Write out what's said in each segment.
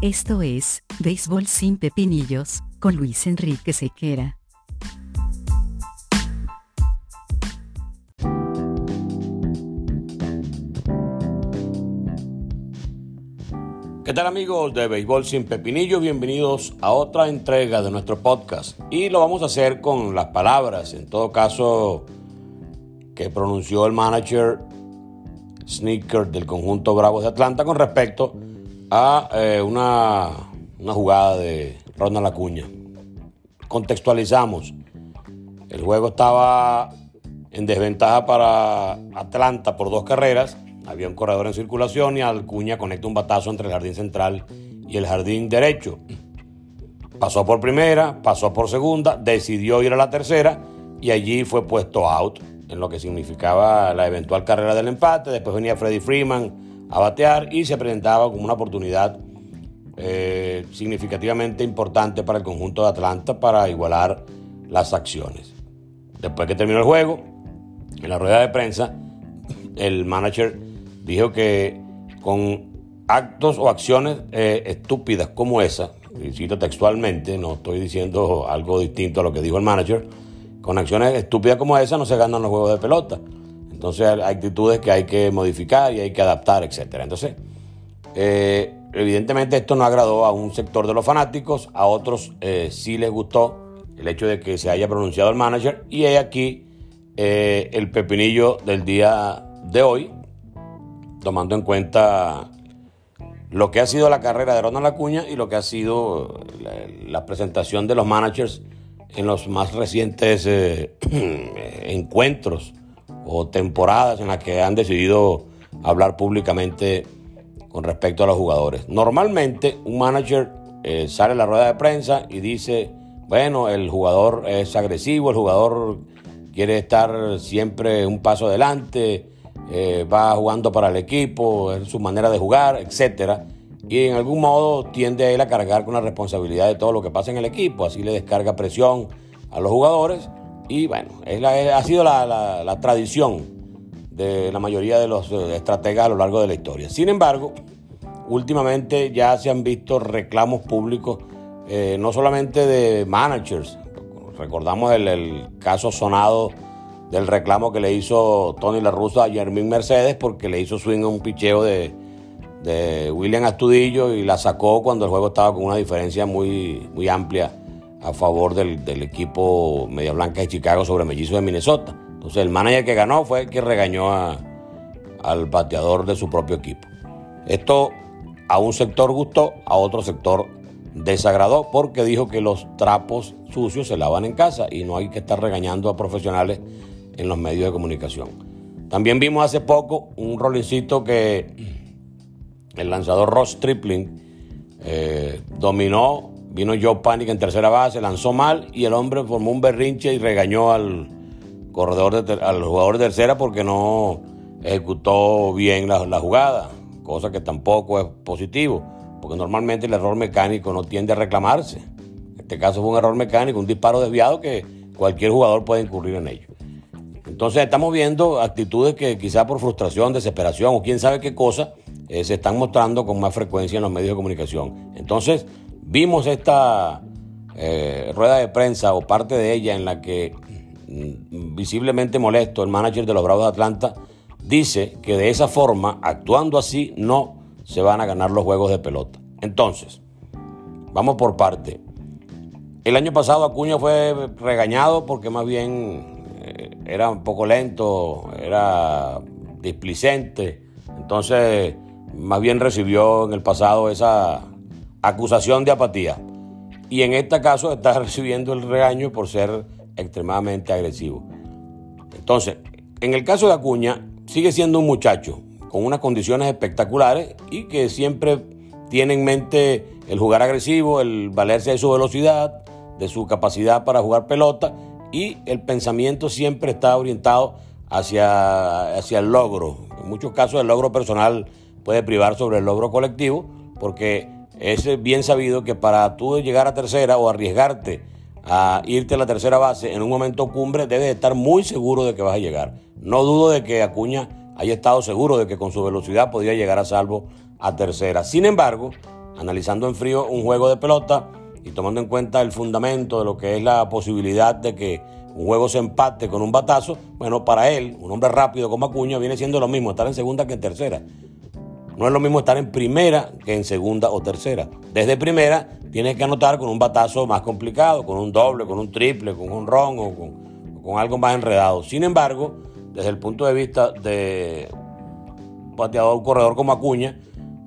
Esto es, Béisbol sin Pepinillos, con Luis Enrique Sequera. ¿Qué tal amigos de Béisbol sin Pepinillos? Bienvenidos a otra entrega de nuestro podcast. Y lo vamos a hacer con las palabras, en todo caso, que pronunció el manager Sneaker del conjunto Bravos de Atlanta con respecto a eh, una, una jugada de Ronald Acuña. Contextualizamos. El juego estaba en desventaja para Atlanta por dos carreras. Había un corredor en circulación y Acuña conecta un batazo entre el jardín central y el jardín derecho. Pasó por primera, pasó por segunda, decidió ir a la tercera y allí fue puesto out en lo que significaba la eventual carrera del empate. Después venía Freddy Freeman a batear y se presentaba como una oportunidad eh, significativamente importante para el conjunto de Atlanta para igualar las acciones. Después que terminó el juego, en la rueda de prensa, el manager dijo que con actos o acciones eh, estúpidas como esa, y cito textualmente, no estoy diciendo algo distinto a lo que dijo el manager, con acciones estúpidas como esa no se ganan los juegos de pelota. Entonces hay actitudes que hay que modificar y hay que adaptar, etc. Entonces, eh, evidentemente esto no agradó a un sector de los fanáticos, a otros eh, sí les gustó el hecho de que se haya pronunciado el manager y hay aquí eh, el pepinillo del día de hoy, tomando en cuenta lo que ha sido la carrera de Ronald Acuña y lo que ha sido la, presentación de los managers en los más recientes encuentros o temporadas en las que han decidido hablar públicamente con respecto a los jugadores. Normalmente un manager eh, sale a la rueda de prensa y dice, bueno, el jugador es agresivo, el jugador quiere estar siempre un paso adelante, eh, va jugando para el equipo, es su manera de jugar, etcétera y en algún modo tiende a él a cargar con la responsabilidad de todo lo que pasa en el equipo, así le descarga presión a los jugadores y bueno, ha sido la, tradición de la mayoría de los eh, estrategas a lo largo de la historia. Sin embargo, últimamente ya se han visto reclamos públicos, eh, no solamente de managers, recordamos el, el, caso sonado del reclamo que le hizo Tony La Russa a Jermín Mercedes porque le hizo swing a un picheo de de William Astudillo y la sacó cuando el juego estaba con una diferencia muy, muy amplia a favor del, equipo Media Blanca de Chicago sobre Mellizo de Minnesota. Entonces el manager que ganó fue el que regañó al bateador de su propio equipo. Esto a un sector gustó, a otro sector desagradó porque dijo que los trapos sucios se lavan en casa y no hay que estar regañando a profesionales en los medios de comunicación. También vimos hace poco un rolincito que el lanzador Ross Tripling eh, dominó, vino Joe Panic en tercera base, lanzó mal y el hombre formó un berrinche y regañó al corredor al jugador de tercera porque no ejecutó bien la, jugada, cosa que tampoco es positivo, porque normalmente el error mecánico no tiende a reclamarse. En este caso fue un error mecánico, un disparo desviado que cualquier jugador puede incurrir en ello. Entonces estamos viendo actitudes que quizá por frustración, desesperación o quién sabe qué cosa, eh, se están mostrando con más frecuencia en los medios de comunicación. Entonces, vimos esta eh, rueda de prensa o parte de ella en la que mm, visiblemente molesto el manager de los Bravos de Atlanta dice que de esa forma, actuando así, no se van a ganar los juegos de pelota. Entonces, vamos por parte. El año pasado Acuña fue regañado porque más bien eh, era un poco lento, era displicente. Entonces, más bien recibió en el pasado esa acusación de apatía. Y en este caso está recibiendo el regaño por ser extremadamente agresivo. Entonces, en el caso de Acuña, sigue siendo un muchacho con unas condiciones espectaculares y que siempre tiene en mente el jugar agresivo, el valerse de su velocidad, de su capacidad para jugar pelota y el pensamiento siempre está orientado hacia, hacia el logro. En muchos casos el logro personal puede privar sobre el logro colectivo, porque es bien sabido que para tú llegar a tercera o arriesgarte a irte a la tercera base en un momento cumbre, debes estar muy seguro de que vas a llegar. No dudo de que Acuña haya estado seguro de que con su velocidad podía llegar a salvo a tercera. Sin embargo, analizando en frío un juego de pelota y tomando en cuenta el fundamento de lo que es la posibilidad de que un juego se empate con un batazo, bueno, para él, un hombre rápido como Acuña, viene siendo lo mismo estar en segunda que en tercera. No es lo mismo estar en primera que en segunda o tercera. Desde primera tienes que anotar con un batazo más complicado, con un doble, con un triple, con un ron o con, algo más enredado. Sin embargo, desde el punto de vista de un pateador, un corredor como Acuña,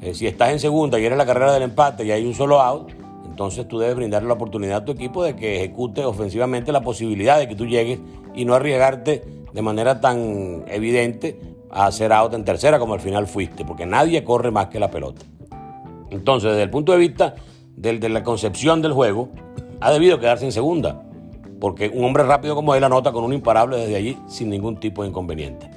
eh, si estás en segunda y eres la carrera del empate y hay un solo out, entonces tú debes brindarle la oportunidad a tu equipo de que ejecute ofensivamente la posibilidad de que tú llegues y no arriesgarte de manera tan evidente a hacer out en tercera como al final fuiste, porque nadie corre más que la pelota. Entonces, desde el punto de vista de la concepción del juego, ha debido quedarse en segunda, porque un hombre rápido como él anota con un imparable desde allí sin ningún tipo de inconveniente.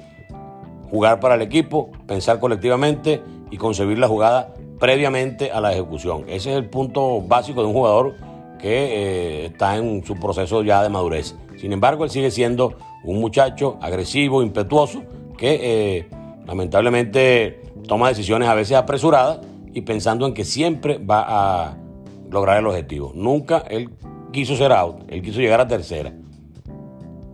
Jugar para el equipo, pensar colectivamente y concebir la jugada previamente a la ejecución. Ese es el punto básico de un jugador que eh, está en su proceso ya de madurez. Sin embargo, él sigue siendo un muchacho agresivo, impetuoso, que eh, lamentablemente toma decisiones a veces apresuradas y pensando en que siempre va a lograr el objetivo. Nunca él quiso ser out, él quiso llegar a tercera.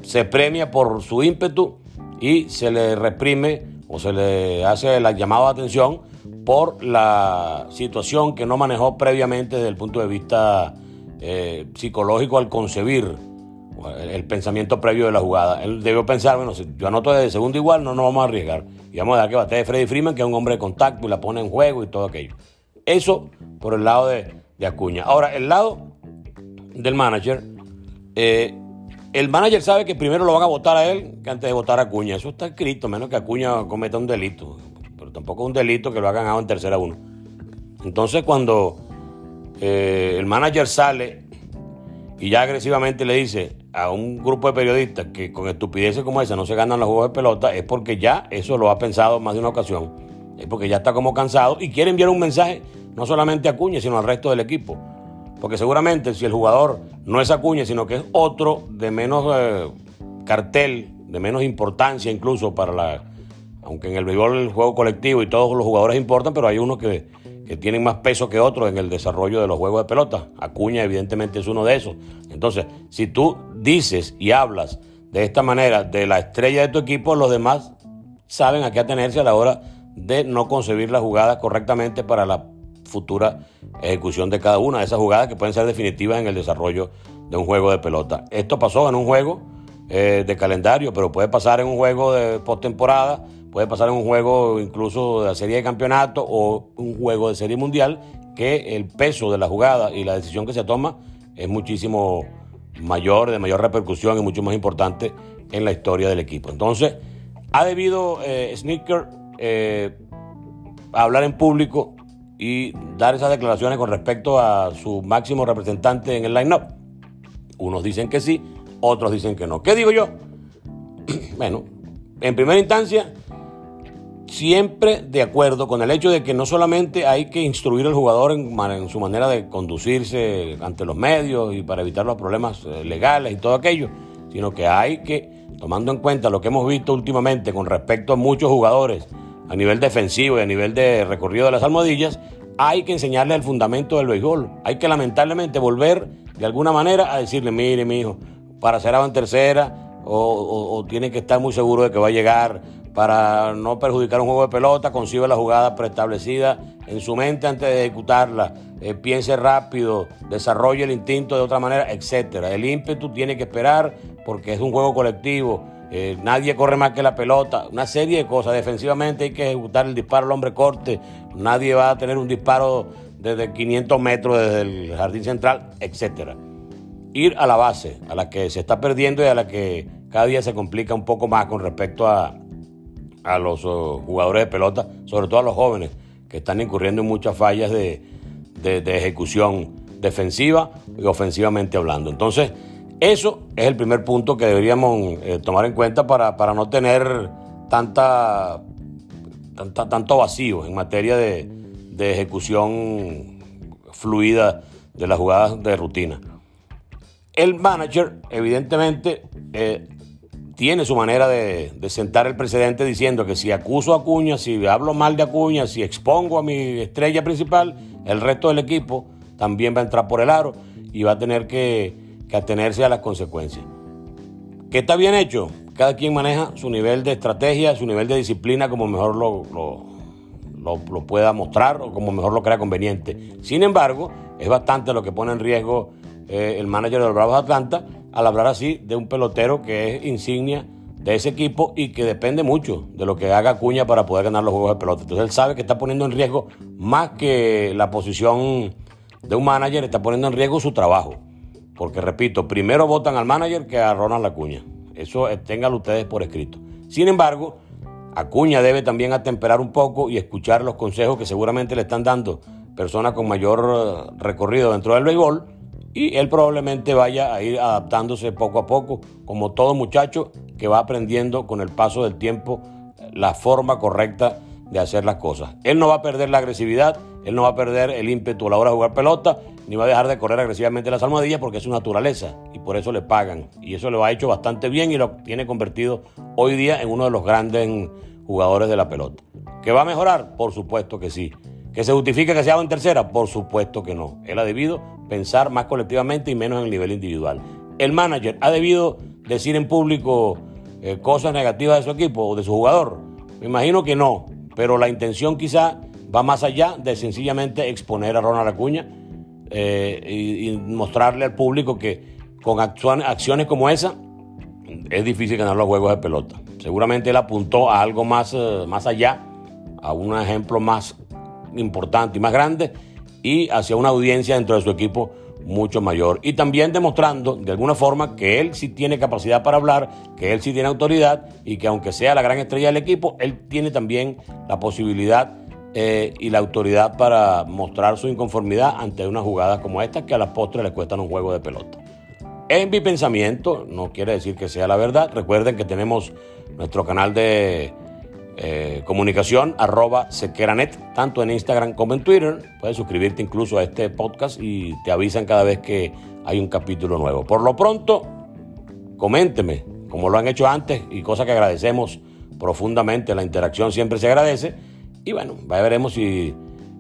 Se premia por su ímpetu y se le reprime o se le hace la llamada de atención por la situación que no manejó previamente desde el punto de vista eh, psicológico al concebir el, pensamiento previo de la jugada. Él debió pensar, bueno, si yo anoto de segundo igual, no nos vamos a arriesgar. Y vamos a dar que bate de Freddy Freeman, que es un hombre de contacto y la pone en juego y todo aquello. Eso por el lado de, Acuña. Ahora, el lado del manager, eh, el manager sabe que primero lo van a votar a él que antes de votar a Acuña. Eso está escrito, menos que Acuña cometa un delito tampoco es un delito que lo hagan en tercera uno. Entonces cuando eh, el manager sale y ya agresivamente le dice a un grupo de periodistas que con estupideces como esa no se ganan los juegos de pelota, es porque ya eso lo ha pensado más de una ocasión. Es porque ya está como cansado y quiere enviar un mensaje no solamente a Acuña, sino al resto del equipo. Porque seguramente si el jugador no es Acuña, sino que es otro de menos eh, cartel, de menos importancia incluso para la aunque en el béisbol el juego colectivo y todos los jugadores importan, pero hay unos que, tienen más peso que otros en el desarrollo de los juegos de pelota. Acuña evidentemente es uno de esos. Entonces, si tú dices y hablas de esta manera de la estrella de tu equipo, los demás saben a qué atenerse a la hora de no concebir la jugada correctamente para la futura ejecución de cada una de esas jugadas que pueden ser definitivas en el desarrollo de un juego de pelota. Esto pasó en un juego eh, de calendario, pero puede pasar en un juego de postemporada Puede pasar en un juego incluso de la serie de campeonato o un juego de serie mundial que el peso de la jugada y la decisión que se toma es muchísimo mayor, de mayor repercusión y mucho más importante en la historia del equipo. Entonces, ha debido eh, Sneaker eh, hablar en público y dar esas declaraciones con respecto a su máximo representante en el line-up. Unos dicen que sí, otros dicen que no. ¿Qué digo yo? bueno, en primera instancia, siempre de acuerdo con el hecho de que no solamente hay que instruir al jugador en, su manera de conducirse ante los medios y para evitar los problemas eh, legales y todo aquello, sino que hay que, tomando en cuenta lo que hemos visto últimamente con respecto a muchos jugadores a nivel defensivo y a nivel de recorrido de las almohadillas, hay que enseñarle el fundamento del béisbol. Hay que lamentablemente volver de alguna manera a decirle, mire mi hijo, para ser en tercera o, o tiene que estar muy seguro de que va a llegar para no perjudicar un juego de pelota, concibe la jugada preestablecida en su mente antes de ejecutarla, eh, piense rápido, desarrolle el instinto de otra manera, etc. El ímpetu tiene que esperar porque es un juego colectivo, eh, nadie corre más que la pelota, una serie de cosas. Defensivamente hay que ejecutar el disparo al hombre corte, nadie va a tener un disparo desde 500 metros desde el jardín central, etc. Ir a la base, a la que se está perdiendo y a la que cada día se complica un poco más con respecto a a los uh, jugadores de pelota, sobre todo a los jóvenes, que están incurriendo en muchas fallas de, ejecución defensiva y ofensivamente hablando. Entonces, eso es el primer punto que deberíamos eh, tomar en cuenta para, no tener tanta, tanto vacío en materia de, ejecución fluida de las jugadas de rutina. El manager, evidentemente, eh, tiene su manera de, sentar el precedente diciendo que si acuso a Acuña, si hablo mal de Acuña, si expongo a mi estrella principal, el resto del equipo también va a entrar por el aro y va a tener que, atenerse a las consecuencias. ¿Qué está bien hecho? Cada quien maneja su nivel de estrategia, su nivel de disciplina como mejor lo, lo, pueda mostrar o como mejor lo crea conveniente. Sin embargo, es bastante lo que pone en riesgo eh, el manager de los Bravos Atlanta al hablar así de un pelotero que es insignia de ese equipo y que depende mucho de lo que haga Cuña para poder ganar los juegos de pelota. Entonces él sabe que está poniendo en riesgo más que la posición de un manager, está poniendo en riesgo su trabajo. Porque repito, primero votan al manager que a Ronald Acuña. Eso eh, ténganlo ustedes por escrito. Sin embargo, Acuña debe también atemperar un poco y escuchar los consejos que seguramente le están dando personas con mayor eh, recorrido dentro del béisbol y él probablemente vaya a ir adaptándose poco a poco, como todo muchacho que va aprendiendo con el paso del tiempo la forma correcta de hacer las cosas. Él no va a perder la agresividad, él no va a perder el ímpetu a la hora de jugar pelota, ni va a dejar de correr agresivamente las almohadillas porque es su naturaleza y por eso le pagan. Y eso lo ha hecho bastante bien y lo tiene convertido hoy día en uno de los grandes jugadores de la pelota. ¿Que va a mejorar? Por supuesto que sí. ¿Que se justifica que se haga en tercera? Por supuesto que no. Él ha debido pensar más colectivamente y menos en el nivel individual. El manager ha debido decir en público eh, cosas negativas de su equipo o de su jugador. Me imagino que no, pero la intención quizá va más allá de sencillamente exponer a Ronald Acuña eh, y, mostrarle al público que con acciones como esa es difícil ganar los juegos de pelota. Seguramente él apuntó a algo más, eh, más allá, a un ejemplo más importante y más grande y hacia una audiencia dentro de su equipo mucho mayor. Y también demostrando de alguna forma que él sí tiene capacidad para hablar, que él sí tiene autoridad y que aunque sea la gran estrella del equipo, él tiene también la posibilidad eh, y la autoridad para mostrar su inconformidad ante una jugada como esta que a las postres le cuestan un juego de pelota. En mi pensamiento, no quiere decir que sea la verdad, recuerden que tenemos nuestro canal de eh, comunicación arroba sequeranet, tanto en Instagram como en Twitter. Puedes suscribirte incluso a este podcast y te avisan cada vez que hay un capítulo nuevo. Por lo pronto, coménteme, como lo han hecho antes, y cosa que agradecemos profundamente, la interacción siempre se agradece. Y bueno, veremos si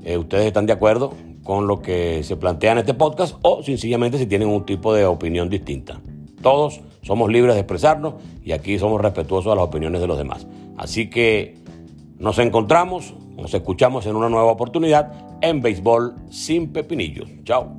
eh, ustedes están de acuerdo con lo que se plantea en este podcast o sencillamente si tienen un tipo de opinión distinta. Todos somos libres de expresarnos y aquí somos respetuosos a las opiniones de los demás. Así que nos encontramos, nos escuchamos en una nueva oportunidad en Béisbol sin Pepinillos. Chao.